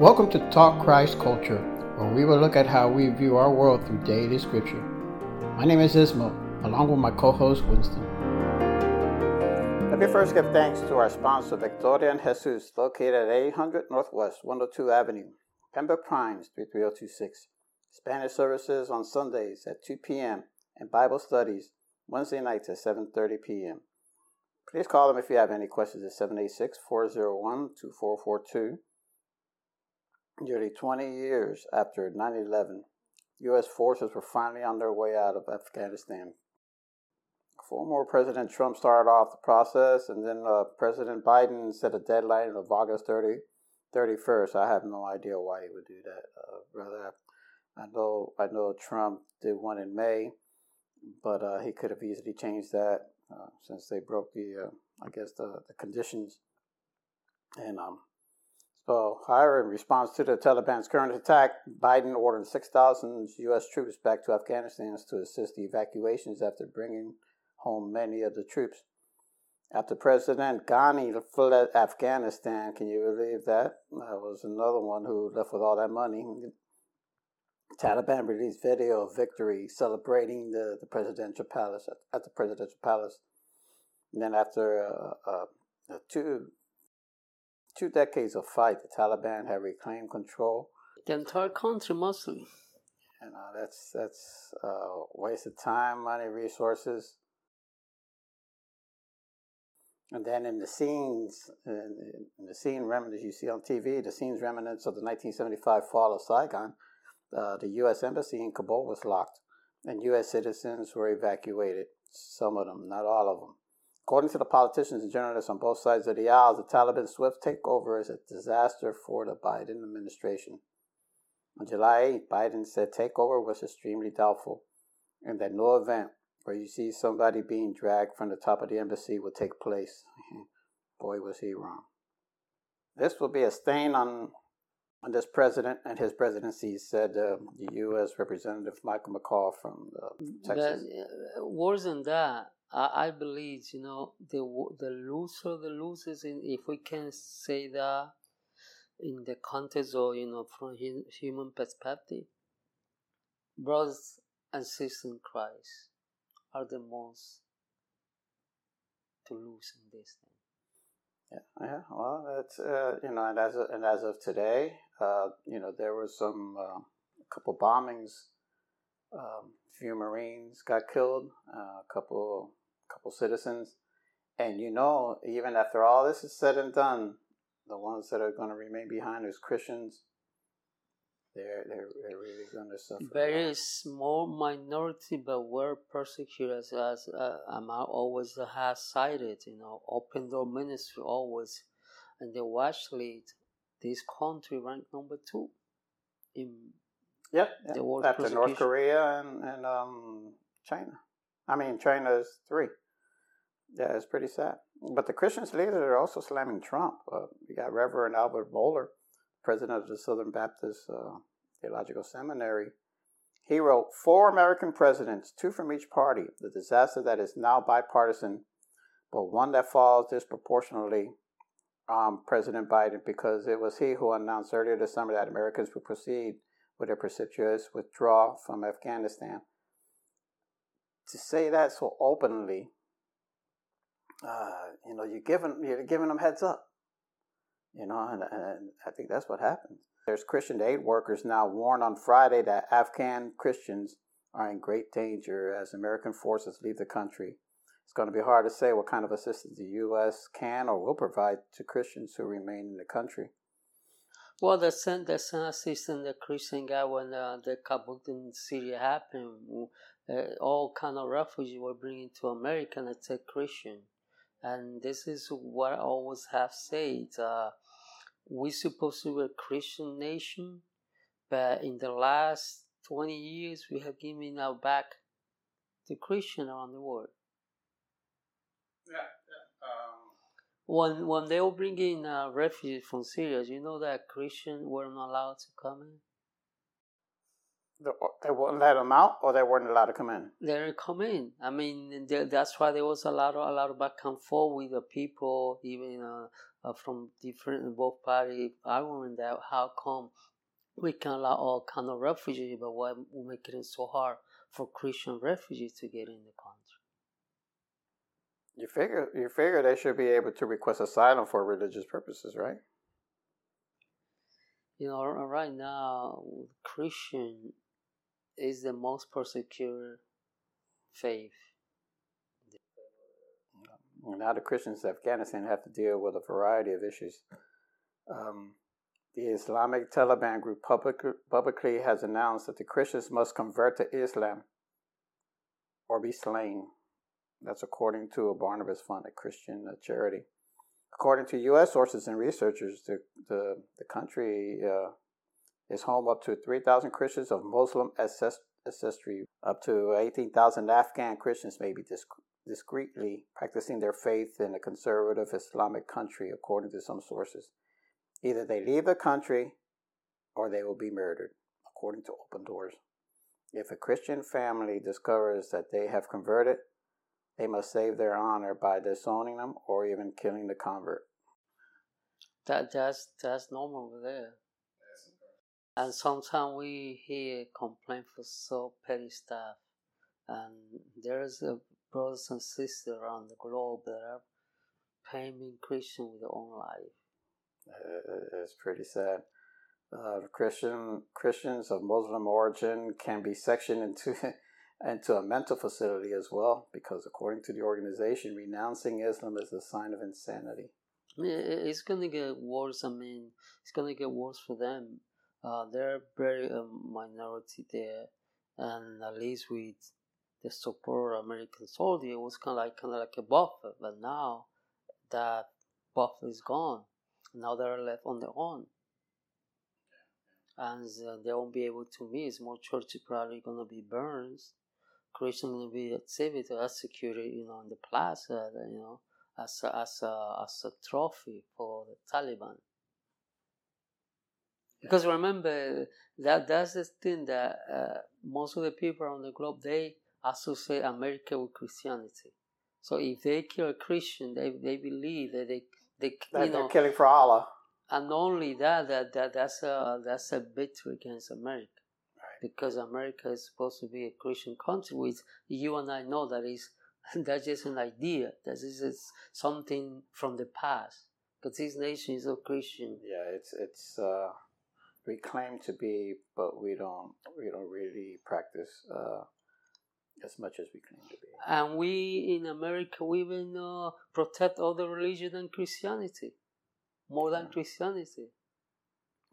Welcome to Talk Christ Culture, where we will look at how we view our world through daily scripture. My name is Ismo, along with my co host Winston. Let me first give thanks to our sponsor, Victoria and Jesus, located at 800 Northwest 102 Avenue, Pembroke Pines 33026. Spanish services on Sundays at 2 p.m. and Bible studies Wednesday nights at 7:30 p.m. Please call them if you have any questions at 786-401-2442 Nearly 20 years after 9 11, U.S. forces were finally on their way out of Afghanistan. Former President Trump started off the process, and then uh, President Biden set a deadline of August 30, 31st. I have no idea why he would do that. Uh, rather, I know I know Trump did one in May, but uh, he could have easily changed that uh, since they broke the, uh, I guess, the, the conditions. And um, so, however, in response to the Taliban's current attack, Biden ordered 6,000 U.S. troops back to Afghanistan to assist the evacuations after bringing home many of the troops. After President Ghani fled Afghanistan, can you believe that? That was another one who left with all that money. Taliban released video of victory celebrating the, the presidential palace at, the presidential palace. And then after uh, uh, two two decades of fight, the Taliban have reclaimed control. The entire country, mostly. And uh, that's that's uh, waste of time, money, resources. And then in the scenes, in, in the scene remnants you see on TV, the scenes remnants of the 1975 fall of Saigon, uh, the U.S. embassy in Kabul was locked, and U.S. citizens were evacuated. Some of them, not all of them. According to the politicians and journalists on both sides of the aisle, the Taliban's swift takeover is a disaster for the Biden administration. On July 8, Biden said takeover was extremely doubtful and that no event where you see somebody being dragged from the top of the embassy will take place. Boy, was he wrong. This will be a stain on, on this president and his presidency, said uh, the U.S. Representative Michael McCaul from uh, Texas. But, uh, worse than that, I, I believe you know the the loser the losers in if we can say that in the context or you know from human perspective, brothers and sisters in Christ are the most to lose in this thing. Yeah, yeah. Well, that's uh, you know, and as of, and as of today, uh, you know, there was some uh, a couple bombings. Um, few Marines got killed. Uh, a couple couple citizens. And you know, even after all this is said and done, the ones that are going to remain behind as Christians, they're, they're, they're really going to suffer. Very small minority, but were persecuted as, uh, Amal always has cited, you know, open door ministry always. And they lead, this country ranked number two in yep. world after North Korea and, and um, China. I mean, China is three. Yeah, it's pretty sad. But the Christians leaders are also slamming Trump. Uh, you got Reverend Albert Mohler, president of the Southern Baptist uh, Theological Seminary. He wrote, Four American presidents, two from each party, the disaster that is now bipartisan, but one that falls disproportionately on President Biden because it was he who announced earlier this summer that Americans would proceed with a precipitous withdrawal from Afghanistan to say that so openly, uh, you know, you're giving you're giving them heads up. You know, and, and I think that's what happens. There's Christian aid workers now warned on Friday that Afghan Christians are in great danger as American forces leave the country. It's going to be hard to say what kind of assistance the U.S. can or will provide to Christians who remain in the country. Well, the the same assistance the Christian got when uh, the Kabul in Syria happened uh, all kind of refugees were bringing to America and it's a Christian. And this is what I always have said. Uh, we're supposed to be a Christian nation, but in the last 20 years, we have given our back to Christian around the world. Yeah, yeah. Um... When, when they were bringing uh, refugees from Syria, you know that Christians were not allowed to come in? They wouldn't let them out, or they weren't allowed to come in. They didn't come in. I mean, that's why there was a lot of a lot of back and forth with the people, even uh, uh, from different both parties arguing that how come we can allow all kind of refugees, but why we make it so hard for Christian refugees to get in the country? You figure you figure they should be able to request asylum for religious purposes, right? You know, right now, Christian is the most persecuted faith. Now the Christians of Afghanistan have to deal with a variety of issues. Um, the Islamic Taliban group public, publicly has announced that the Christians must convert to Islam or be slain. That's according to a Barnabas Fund, a Christian charity. According to U.S. sources and researchers, the, the, the country uh, is home up to 3,000 Christians of Muslim ancestry. Up to 18,000 Afghan Christians may be disc- discreetly practicing their faith in a conservative Islamic country, according to some sources. Either they leave the country or they will be murdered, according to Open Doors. If a Christian family discovers that they have converted, they must save their honor by disowning them or even killing the convert. That that's that's normal over there. And sometimes we hear complaint for so petty stuff, and there's a brothers and sisters around the globe that are paying Christian with their own life. Uh, it's pretty sad. Uh, Christian Christians of Muslim origin can be sectioned into into a mental facility as well, because according to the organization, renouncing Islam is a sign of insanity. It's gonna get worse. I mean, it's gonna get worse for them. Uh, they're very a minority there, and at least with the support of American soldier, it was kind of like kind of like a buffer. But now that buffer is gone, now they're left on their own, and uh, they won't be able to miss. More churches probably gonna be burned Christian will be exhibited, executed, you know, in the plaza, you know, as a, as a, as a trophy for the Taliban. Because remember that that's the thing that uh, most of the people on the globe they associate America with Christianity. So if they kill a Christian, they they believe that they they that you they're know, killing for Allah. And only that that, that that's a that's a victory against America because America is supposed to be a Christian country, which you and I know that is that's just an idea. That is something from the past. Because this nation is a Christian. Yeah, it's it's uh, we claim to be, but we don't we don't really practice uh, as much as we claim to be. And we in America we even uh, protect other religion than Christianity, more than yeah. Christianity.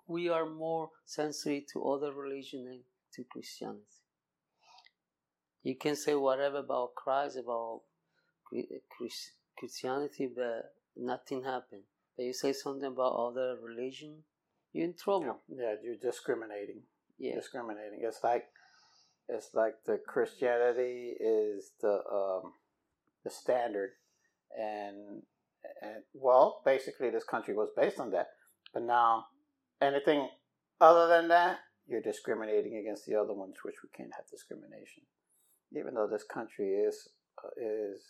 We are more sensitive to other religion than to Christianity. You can say whatever about Christ, about Christianity, but nothing happened. But you say something about other religion, you're in trouble. Yeah, yeah you're discriminating. Yeah. Discriminating. It's like it's like the Christianity is the um, the standard, and and well, basically this country was based on that. But now, anything other than that, you're discriminating against the other ones, which we can't have discrimination. Even though this country is uh, is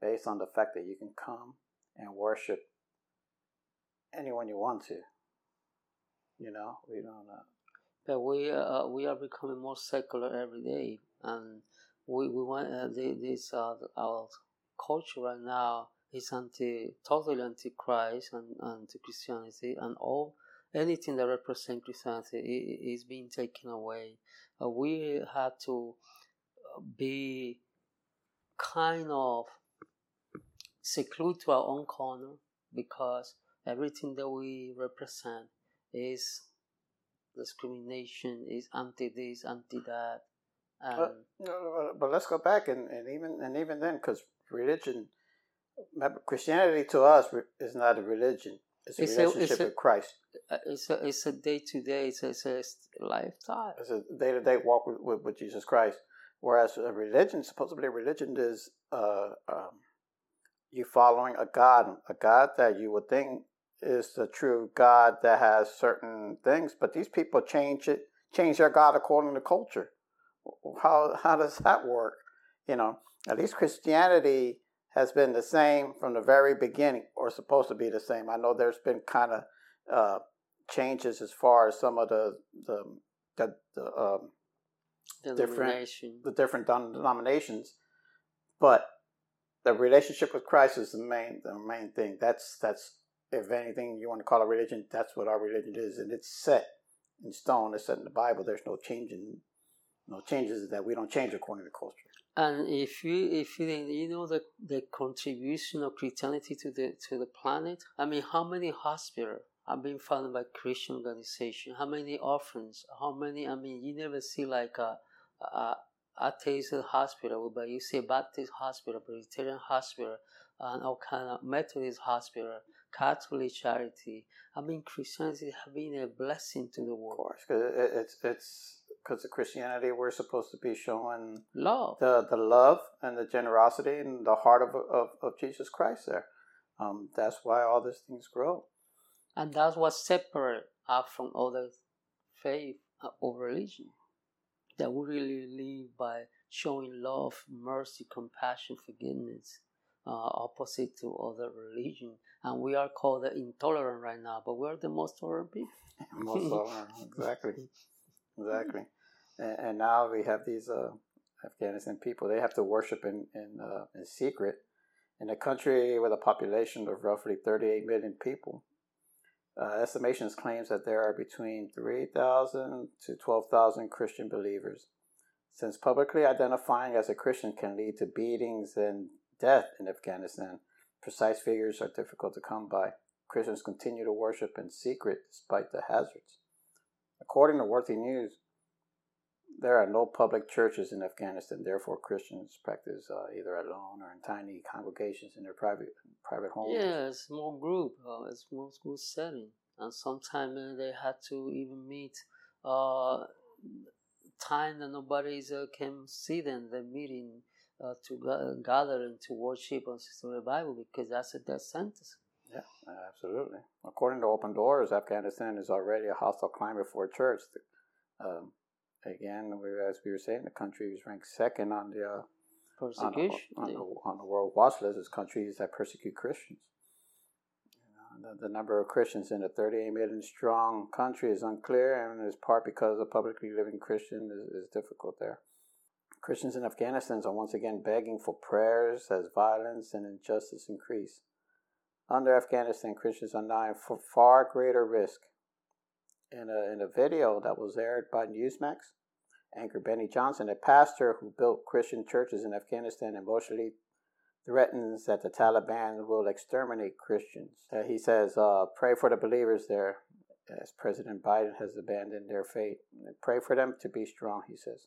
based on the fact that you can come and worship anyone you want to. You know, we don't. Uh, but we uh, we are becoming more secular every day, and we we want uh, this uh, our culture right now is anti totally anti Christ and anti Christianity and all anything that represents Christianity is being taken away. Uh, we had to uh, be kind of seclude to our own corner because everything that we represent is discrimination, is anti this, anti that. But, but let's go back and, and even and even then, because religion, Christianity to us is not a religion; it's a it's relationship a, it's with Christ. Uh, it's a it's a day to day. It's a, it's a lifetime. It's a day to day walk with, with, with, Jesus Christ. Whereas a religion, supposedly a religion, is uh, um, you following a God, a God that you would think is the true God that has certain things, but these people change it, change their God according to culture. How how does that work? You know, at least Christianity has been the same from the very beginning, or supposed to be the same. I know there's been kind of uh, changes as far as some of the the the, the um, different the different denominations, but the relationship with Christ is the main the main thing. That's that's if anything you want to call a religion, that's what our religion is, and it's set in stone. It's set in the Bible. There's no changing, no changes that we don't change according to culture. And if you if you you know the the contribution of Christianity to the to the planet, I mean, how many hospitals have been founded by Christian organization? How many orphans? How many? I mean, you never see like a, a atheist hospital, but you see Baptist hospital, Presbyterian hospital, and all kind of Methodist hospital, Catholic charity. I mean, Christianity has been a blessing to the world. Of course, because it's it's because of Christianity, we're supposed to be showing love, the the love and the generosity and the heart of of, of Jesus Christ. There, um, that's why all these things grow, and that's what separates us from other faith or religion. That we really live by showing love, mercy, compassion, forgiveness, uh, opposite to other religion. And we are called intolerant right now, but we're the most tolerant people. most tolerant, exactly exactly. And, and, now we have these uh, Afghanistan people. They have to worship in in, uh, in secret in a country with a population of roughly 38 million people. Uh, estimations claims that there are between 3,000 to 12,000 Christian believers. Since publicly identifying as a Christian can lead to beatings and death in Afghanistan, precise figures are difficult to come by. Christians continue to worship in secret despite the hazards. According to Worthy News, there are no public churches in Afghanistan. Therefore, Christians practice uh, either alone or in tiny congregations in their private private homes. Yeah, small group, uh, small school setting, and sometimes uh, they had to even meet uh, time that nobody uh, can see them. They're meeting uh, to gather and to worship to the Bible because that's a death sentence. Yeah, absolutely. According to Open Doors, Afghanistan is already a hostile climate for a church. Um, again, as we were saying, the country is ranked second on the uh, persecution on, on, the, on, the, world watch list as countries that persecute Christians. You know, the, the, number of Christians in a 38 million strong country is unclear, and is part because a publicly living Christian is, is difficult there. Christians in Afghanistan are once again begging for prayers as violence and injustice increase. Under Afghanistan, Christians are now in far greater risk. In a, in a video that was aired by Newsmax, anchor Benny Johnson, a pastor who built Christian churches in Afghanistan, emotionally threatens that the Taliban will exterminate Christians. Uh, he says, uh, Pray for the believers there, as President Biden has abandoned their fate. Pray for them to be strong, he says.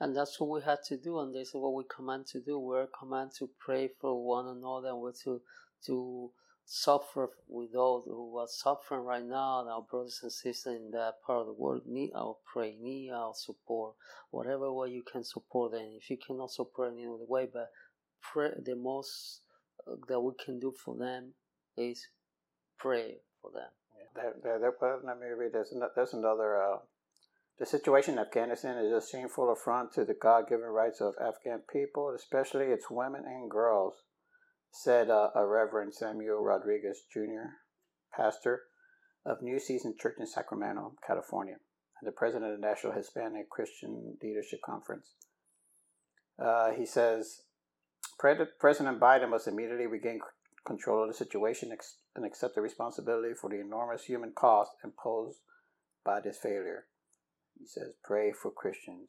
And that's what we had to do, and this is what we command to do. We're commanded to pray for one another, and we're to to suffer with those who are suffering right now. and Our brothers and sisters in that part of the world need our prayer, need our support, whatever way you can support them. If you cannot support in any other way, but pray, the most uh, that we can do for them is pray for them. Yeah, there, there, there, well, read. There's, there's another. Uh, the situation in Afghanistan is a shameful affront to the God-given rights of Afghan people, especially its women and girls said uh, a Reverend Samuel Rodriguez Jr., pastor of New Season Church in Sacramento, California, and the president of the National Hispanic Christian Leadership Conference. Uh, he says President Biden must immediately regain control of the situation and accept the responsibility for the enormous human cost imposed by this failure. He says, pray for Christians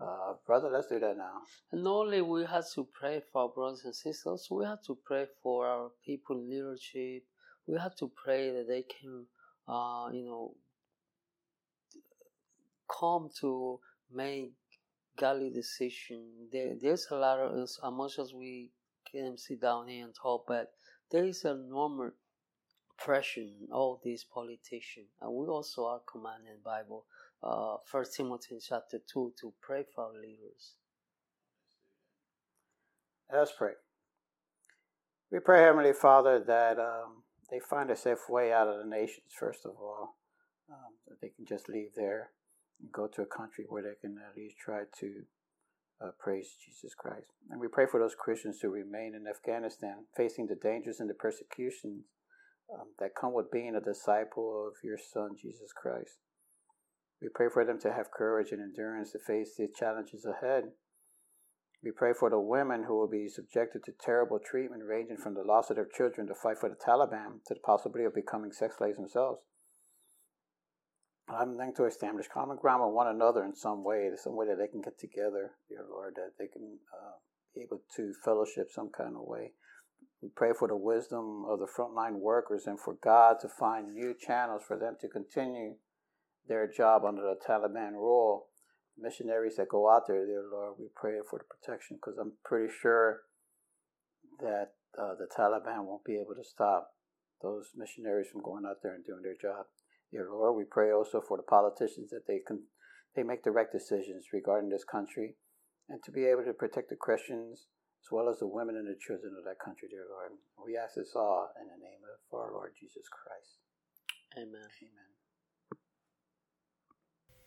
uh, brother, let's do that now. And not only we have to pray for our brothers and sisters, we have to pray for our people in leadership. We have to pray that they can, uh, you know, come to make godly decision. There, there's a lot of as much as we can sit down here and talk, but there is a normal pressure in all these politicians, and we also are commanded in the Bible uh, First Timothy chapter 2 to pray for our leaders. Let's pray. We pray, Heavenly Father, that um, they find a safe way out of the nations, first of all, um, that they can just leave there and go to a country where they can at least try to Uh, praise Jesus Christ. And we pray for those Christians who remain in Afghanistan, facing the dangers and the persecutions um, that come with being a disciple of your Son, Jesus Christ. We pray for them to have courage and endurance to face the challenges ahead. We pray for the women who will be subjected to terrible treatment, ranging from the loss of their children to fight for the Taliban to the possibility of becoming sex slaves themselves. I'm trying to establish common ground with one another in some way, some way that they can get together, dear Lord, that they can uh, be able to fellowship some kind of way. We pray for the wisdom of the frontline workers and for God to find new channels for them to continue their job under the Taliban rule. Missionaries that go out there, dear Lord, we pray for the protection because I'm pretty sure that uh, the Taliban won't be able to stop those missionaries from going out there and doing their job. Dear Lord, we pray also for the politicians that they can they make the right decisions regarding this country and to be able to protect the Christians as well as the women and the children of that country, dear Lord. We ask this all in the name of our Lord Jesus Christ. Amen. Amen.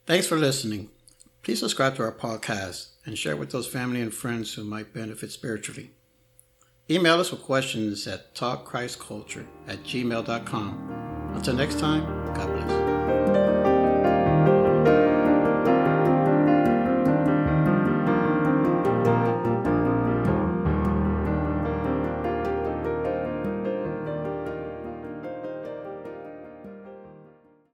Thanks for listening. Please subscribe to our podcast and share with those family and friends who might benefit spiritually. Email us with questions at talkchristculture at gmail.com. Until next time, God bless.